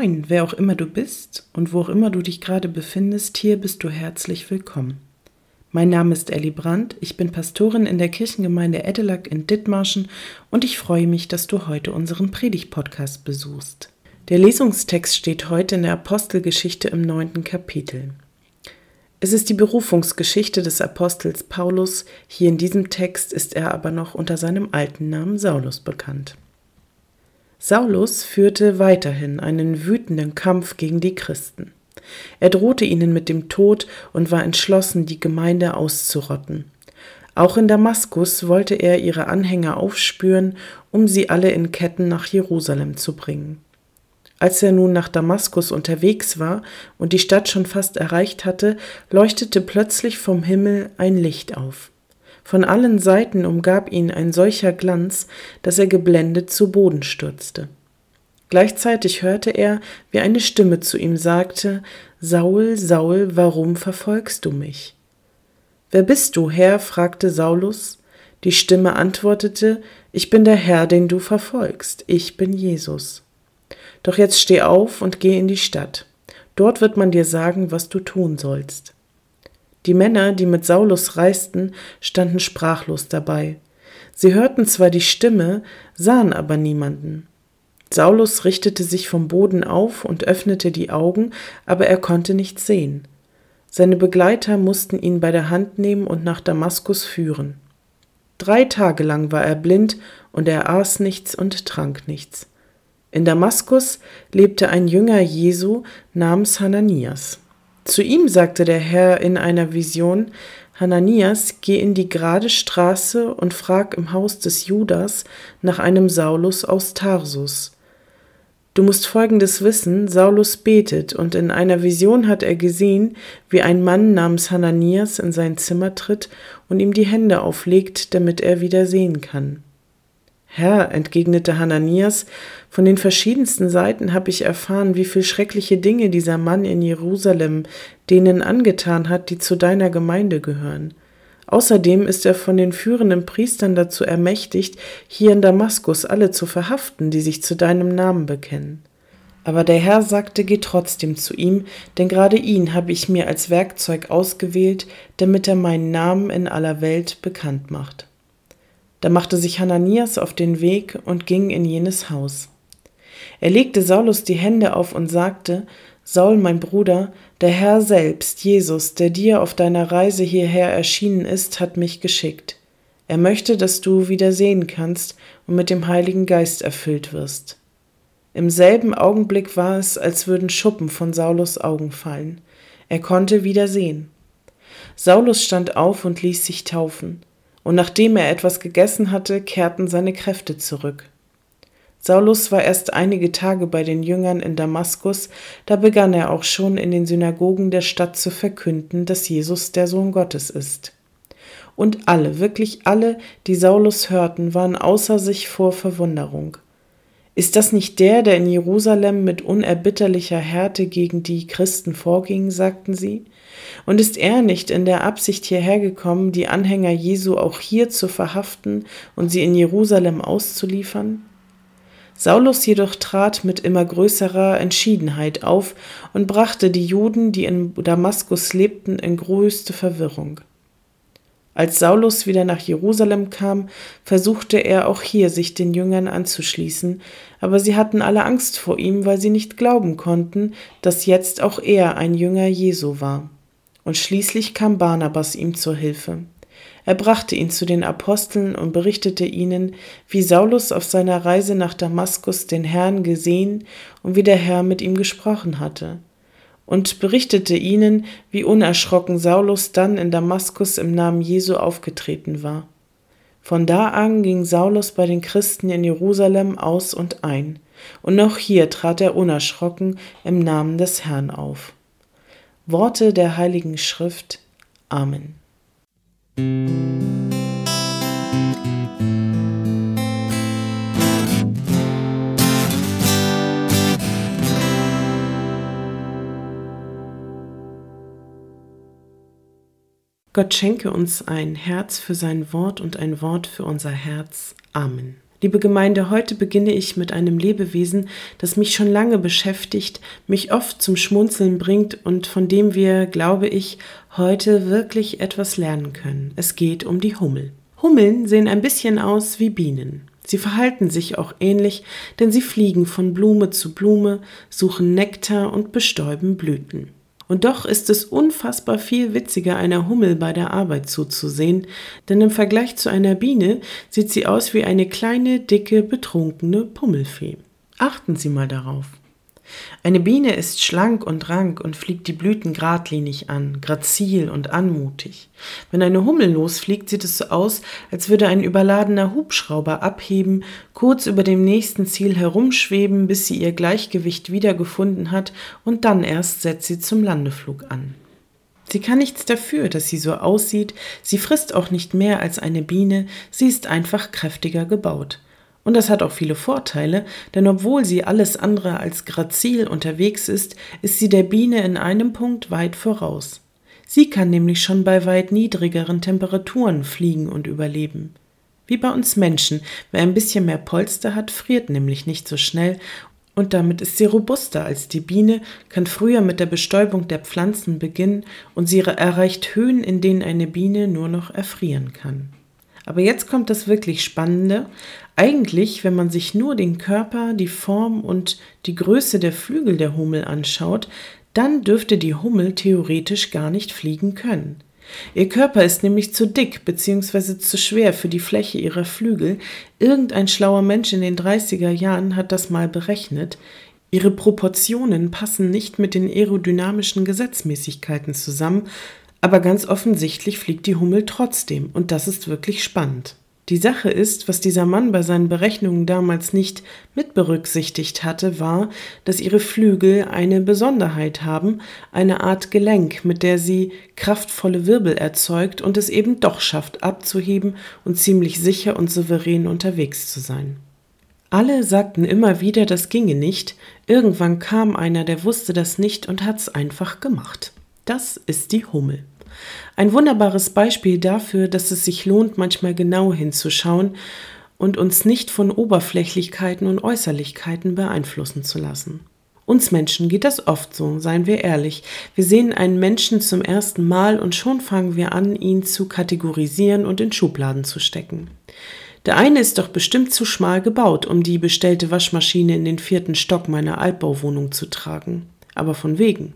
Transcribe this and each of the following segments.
Moin, wer auch immer du bist und wo auch immer du dich gerade befindest, hier bist du herzlich willkommen. Mein Name ist Ellie Brandt, ich bin Pastorin in der Kirchengemeinde Edelack in Dithmarschen und ich freue mich, dass du heute unseren Predigt-Podcast besuchst. Der Lesungstext steht heute in der Apostelgeschichte im neunten Kapitel. Es ist die Berufungsgeschichte des Apostels Paulus, hier in diesem Text ist er aber noch unter seinem alten Namen Saulus bekannt. Saulus führte weiterhin einen wütenden Kampf gegen die Christen. Er drohte ihnen mit dem Tod und war entschlossen, die Gemeinde auszurotten. Auch in Damaskus wollte er ihre Anhänger aufspüren, um sie alle in Ketten nach Jerusalem zu bringen. Als er nun nach Damaskus unterwegs war und die Stadt schon fast erreicht hatte, leuchtete plötzlich vom Himmel ein Licht auf. Von allen Seiten umgab ihn ein solcher Glanz, dass er geblendet zu Boden stürzte. Gleichzeitig hörte er, wie eine Stimme zu ihm sagte Saul, Saul, warum verfolgst du mich? Wer bist du, Herr? fragte Saulus. Die Stimme antwortete Ich bin der Herr, den du verfolgst, ich bin Jesus. Doch jetzt steh auf und geh in die Stadt. Dort wird man dir sagen, was du tun sollst. Die Männer, die mit Saulus reisten, standen sprachlos dabei. Sie hörten zwar die Stimme, sahen aber niemanden. Saulus richtete sich vom Boden auf und öffnete die Augen, aber er konnte nichts sehen. Seine Begleiter mussten ihn bei der Hand nehmen und nach Damaskus führen. Drei Tage lang war er blind, und er aß nichts und trank nichts. In Damaskus lebte ein Jünger Jesu namens Hananias. Zu ihm sagte der Herr in einer Vision, Hananias, geh in die gerade Straße und frag im Haus des Judas nach einem Saulus aus Tarsus. Du musst folgendes wissen, Saulus betet, und in einer Vision hat er gesehen, wie ein Mann namens Hananias in sein Zimmer tritt und ihm die Hände auflegt, damit er wieder sehen kann. Herr, entgegnete Hananias, von den verschiedensten Seiten habe ich erfahren, wie viel schreckliche Dinge dieser Mann in Jerusalem denen angetan hat, die zu deiner Gemeinde gehören. Außerdem ist er von den führenden Priestern dazu ermächtigt, hier in Damaskus alle zu verhaften, die sich zu deinem Namen bekennen. Aber der Herr sagte, geh trotzdem zu ihm, denn gerade ihn habe ich mir als Werkzeug ausgewählt, damit er meinen Namen in aller Welt bekannt macht. Da machte sich Hananias auf den Weg und ging in jenes Haus. Er legte Saulus die Hände auf und sagte, Saul, mein Bruder, der Herr selbst, Jesus, der dir auf deiner Reise hierher erschienen ist, hat mich geschickt. Er möchte, dass du wieder sehen kannst und mit dem Heiligen Geist erfüllt wirst. Im selben Augenblick war es, als würden Schuppen von Saulus Augen fallen. Er konnte wieder sehen. Saulus stand auf und ließ sich taufen und nachdem er etwas gegessen hatte, kehrten seine Kräfte zurück. Saulus war erst einige Tage bei den Jüngern in Damaskus, da begann er auch schon in den Synagogen der Stadt zu verkünden, dass Jesus der Sohn Gottes ist. Und alle, wirklich alle, die Saulus hörten, waren außer sich vor Verwunderung. Ist das nicht der, der in Jerusalem mit unerbitterlicher Härte gegen die Christen vorging, sagten sie? Und ist er nicht in der Absicht hierher gekommen, die Anhänger Jesu auch hier zu verhaften und sie in Jerusalem auszuliefern? Saulus jedoch trat mit immer größerer Entschiedenheit auf und brachte die Juden, die in Damaskus lebten, in größte Verwirrung. Als Saulus wieder nach Jerusalem kam, versuchte er auch hier sich den Jüngern anzuschließen, aber sie hatten alle Angst vor ihm, weil sie nicht glauben konnten, dass jetzt auch er ein Jünger Jesu war. Und schließlich kam Barnabas ihm zur Hilfe. Er brachte ihn zu den Aposteln und berichtete ihnen, wie Saulus auf seiner Reise nach Damaskus den Herrn gesehen und wie der Herr mit ihm gesprochen hatte. Und berichtete ihnen, wie unerschrocken Saulus dann in Damaskus im Namen Jesu aufgetreten war. Von da an ging Saulus bei den Christen in Jerusalem aus und ein, und noch hier trat er unerschrocken im Namen des Herrn auf. Worte der Heiligen Schrift. Amen. Gott schenke uns ein Herz für sein Wort und ein Wort für unser Herz. Amen. Liebe Gemeinde, heute beginne ich mit einem Lebewesen, das mich schon lange beschäftigt, mich oft zum Schmunzeln bringt und von dem wir, glaube ich, heute wirklich etwas lernen können. Es geht um die Hummel. Hummeln sehen ein bisschen aus wie Bienen. Sie verhalten sich auch ähnlich, denn sie fliegen von Blume zu Blume, suchen Nektar und bestäuben Blüten. Und doch ist es unfassbar viel witziger, einer Hummel bei der Arbeit zuzusehen, denn im Vergleich zu einer Biene sieht sie aus wie eine kleine, dicke, betrunkene Pummelfee. Achten Sie mal darauf. Eine Biene ist schlank und rank und fliegt die Blüten geradlinig an, grazil und anmutig. Wenn eine Hummel losfliegt, sieht es so aus, als würde ein überladener Hubschrauber abheben, kurz über dem nächsten Ziel herumschweben, bis sie ihr Gleichgewicht wiedergefunden hat, und dann erst setzt sie zum Landeflug an. Sie kann nichts dafür, dass sie so aussieht, sie frisst auch nicht mehr als eine Biene, sie ist einfach kräftiger gebaut. Und das hat auch viele Vorteile, denn obwohl sie alles andere als grazil unterwegs ist, ist sie der Biene in einem Punkt weit voraus. Sie kann nämlich schon bei weit niedrigeren Temperaturen fliegen und überleben. Wie bei uns Menschen, wer ein bisschen mehr Polster hat, friert nämlich nicht so schnell und damit ist sie robuster als die Biene, kann früher mit der Bestäubung der Pflanzen beginnen und sie erreicht Höhen, in denen eine Biene nur noch erfrieren kann. Aber jetzt kommt das wirklich Spannende. Eigentlich, wenn man sich nur den Körper, die Form und die Größe der Flügel der Hummel anschaut, dann dürfte die Hummel theoretisch gar nicht fliegen können. Ihr Körper ist nämlich zu dick bzw. zu schwer für die Fläche ihrer Flügel. Irgendein schlauer Mensch in den 30er Jahren hat das mal berechnet. Ihre Proportionen passen nicht mit den aerodynamischen Gesetzmäßigkeiten zusammen, aber ganz offensichtlich fliegt die Hummel trotzdem, und das ist wirklich spannend. Die Sache ist, was dieser Mann bei seinen Berechnungen damals nicht mit berücksichtigt hatte, war, dass ihre Flügel eine Besonderheit haben, eine Art Gelenk, mit der sie kraftvolle Wirbel erzeugt und es eben doch schafft, abzuheben und ziemlich sicher und souverän unterwegs zu sein. Alle sagten immer wieder, das ginge nicht, irgendwann kam einer, der wusste das nicht und hat's einfach gemacht. Das ist die Hummel. Ein wunderbares Beispiel dafür, dass es sich lohnt, manchmal genau hinzuschauen und uns nicht von Oberflächlichkeiten und Äußerlichkeiten beeinflussen zu lassen. Uns Menschen geht das oft so, seien wir ehrlich. Wir sehen einen Menschen zum ersten Mal und schon fangen wir an, ihn zu kategorisieren und in Schubladen zu stecken. Der eine ist doch bestimmt zu schmal gebaut, um die bestellte Waschmaschine in den vierten Stock meiner Altbauwohnung zu tragen. Aber von wegen.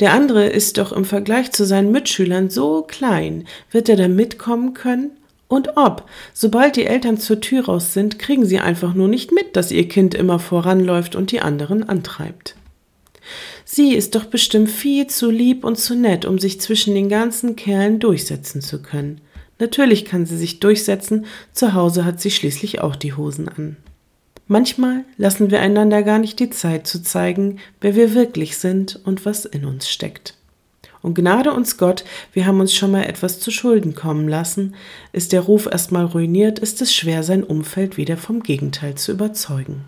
Der andere ist doch im Vergleich zu seinen Mitschülern so klein. Wird er da mitkommen können? Und ob, sobald die Eltern zur Tür raus sind, kriegen sie einfach nur nicht mit, dass ihr Kind immer voranläuft und die anderen antreibt. Sie ist doch bestimmt viel zu lieb und zu nett, um sich zwischen den ganzen Kerlen durchsetzen zu können. Natürlich kann sie sich durchsetzen, zu Hause hat sie schließlich auch die Hosen an. Manchmal lassen wir einander gar nicht die Zeit zu zeigen, wer wir wirklich sind und was in uns steckt. Und gnade uns Gott, wir haben uns schon mal etwas zu Schulden kommen lassen. Ist der Ruf erstmal ruiniert, ist es schwer, sein Umfeld wieder vom Gegenteil zu überzeugen.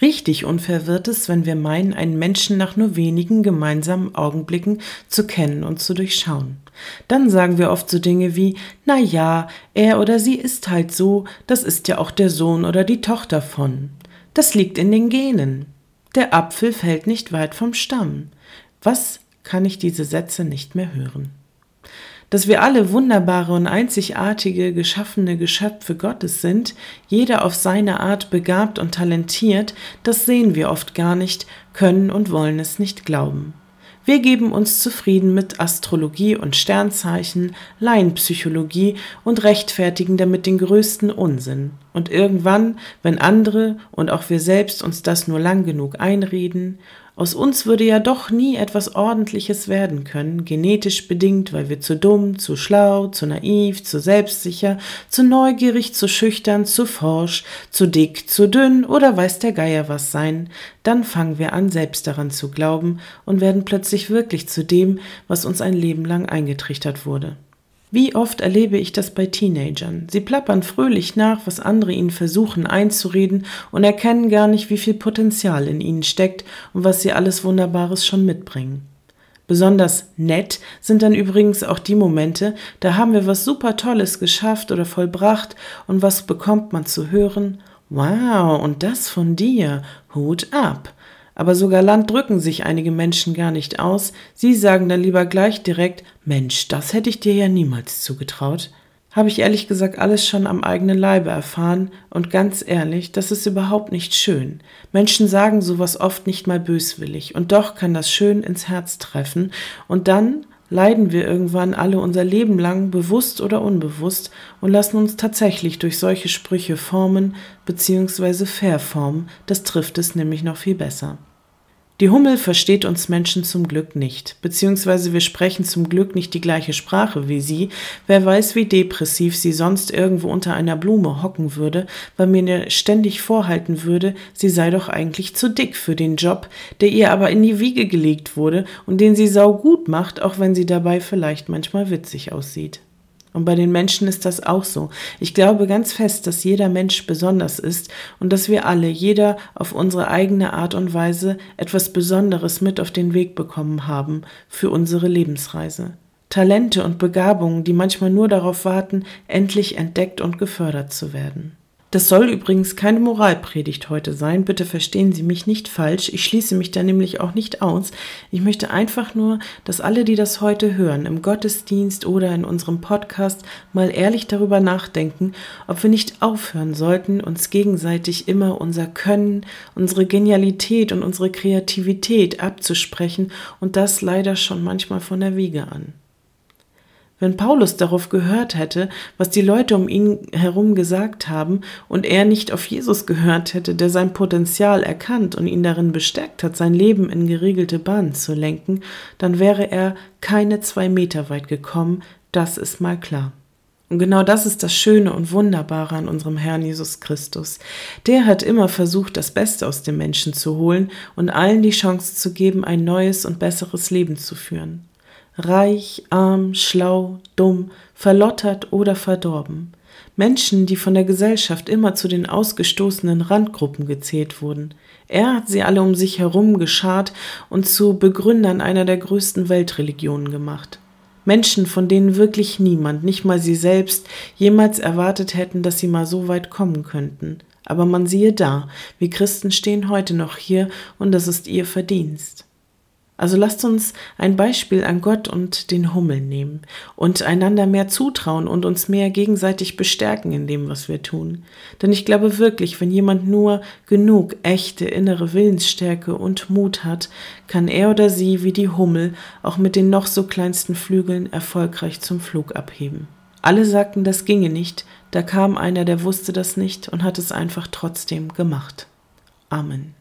Richtig unfair wird es, wenn wir meinen, einen Menschen nach nur wenigen gemeinsamen Augenblicken zu kennen und zu durchschauen. Dann sagen wir oft so Dinge wie, na ja, er oder sie ist halt so, das ist ja auch der Sohn oder die Tochter von. Das liegt in den Genen. Der Apfel fällt nicht weit vom Stamm. Was kann ich diese Sätze nicht mehr hören? dass wir alle wunderbare und einzigartige geschaffene Geschöpfe Gottes sind, jeder auf seine Art begabt und talentiert, das sehen wir oft gar nicht, können und wollen es nicht glauben. Wir geben uns zufrieden mit Astrologie und Sternzeichen, Laienpsychologie und rechtfertigen damit den größten Unsinn. Und irgendwann, wenn andere und auch wir selbst uns das nur lang genug einreden, aus uns würde ja doch nie etwas Ordentliches werden können, genetisch bedingt, weil wir zu dumm, zu schlau, zu naiv, zu selbstsicher, zu neugierig, zu schüchtern, zu forsch, zu dick, zu dünn oder weiß der Geier was sein, dann fangen wir an, selbst daran zu glauben und werden plötzlich wirklich zu dem, was uns ein Leben lang eingetrichtert wurde. Wie oft erlebe ich das bei Teenagern? Sie plappern fröhlich nach, was andere ihnen versuchen einzureden und erkennen gar nicht, wie viel Potenzial in ihnen steckt und was sie alles Wunderbares schon mitbringen. Besonders nett sind dann übrigens auch die Momente, da haben wir was super Tolles geschafft oder vollbracht und was bekommt man zu hören? Wow, und das von dir. Hut ab. Aber so galant drücken sich einige Menschen gar nicht aus. Sie sagen dann lieber gleich direkt, Mensch, das hätte ich dir ja niemals zugetraut. Habe ich ehrlich gesagt alles schon am eigenen Leibe erfahren und ganz ehrlich, das ist überhaupt nicht schön. Menschen sagen sowas oft nicht mal böswillig und doch kann das schön ins Herz treffen und dann leiden wir irgendwann alle unser Leben lang, bewusst oder unbewusst, und lassen uns tatsächlich durch solche Sprüche formen bzw. verformen, das trifft es nämlich noch viel besser. Die Hummel versteht uns Menschen zum Glück nicht, beziehungsweise wir sprechen zum Glück nicht die gleiche Sprache wie sie. Wer weiß, wie depressiv sie sonst irgendwo unter einer Blume hocken würde, weil mir ständig vorhalten würde, sie sei doch eigentlich zu dick für den Job, der ihr aber in die Wiege gelegt wurde und den sie saugut macht, auch wenn sie dabei vielleicht manchmal witzig aussieht. Und bei den Menschen ist das auch so. Ich glaube ganz fest, dass jeder Mensch besonders ist und dass wir alle, jeder auf unsere eigene Art und Weise, etwas Besonderes mit auf den Weg bekommen haben für unsere Lebensreise. Talente und Begabungen, die manchmal nur darauf warten, endlich entdeckt und gefördert zu werden. Das soll übrigens keine Moralpredigt heute sein. Bitte verstehen Sie mich nicht falsch. Ich schließe mich da nämlich auch nicht aus. Ich möchte einfach nur, dass alle, die das heute hören, im Gottesdienst oder in unserem Podcast, mal ehrlich darüber nachdenken, ob wir nicht aufhören sollten, uns gegenseitig immer unser Können, unsere Genialität und unsere Kreativität abzusprechen und das leider schon manchmal von der Wiege an. Wenn Paulus darauf gehört hätte, was die Leute um ihn herum gesagt haben, und er nicht auf Jesus gehört hätte, der sein Potenzial erkannt und ihn darin bestärkt hat, sein Leben in geregelte Bahnen zu lenken, dann wäre er keine zwei Meter weit gekommen, das ist mal klar. Und genau das ist das Schöne und Wunderbare an unserem Herrn Jesus Christus. Der hat immer versucht, das Beste aus dem Menschen zu holen und allen die Chance zu geben, ein neues und besseres Leben zu führen reich, arm, schlau, dumm, verlottert oder verdorben. Menschen, die von der Gesellschaft immer zu den ausgestoßenen Randgruppen gezählt wurden. Er hat sie alle um sich herum geschart und zu Begründern einer der größten Weltreligionen gemacht. Menschen, von denen wirklich niemand, nicht mal sie selbst, jemals erwartet hätten, dass sie mal so weit kommen könnten. Aber man siehe da, wir Christen stehen heute noch hier und das ist ihr Verdienst. Also lasst uns ein Beispiel an Gott und den Hummel nehmen und einander mehr zutrauen und uns mehr gegenseitig bestärken in dem, was wir tun. Denn ich glaube wirklich, wenn jemand nur genug echte innere Willensstärke und Mut hat, kann er oder sie wie die Hummel auch mit den noch so kleinsten Flügeln erfolgreich zum Flug abheben. Alle sagten, das ginge nicht, da kam einer, der wusste das nicht und hat es einfach trotzdem gemacht. Amen.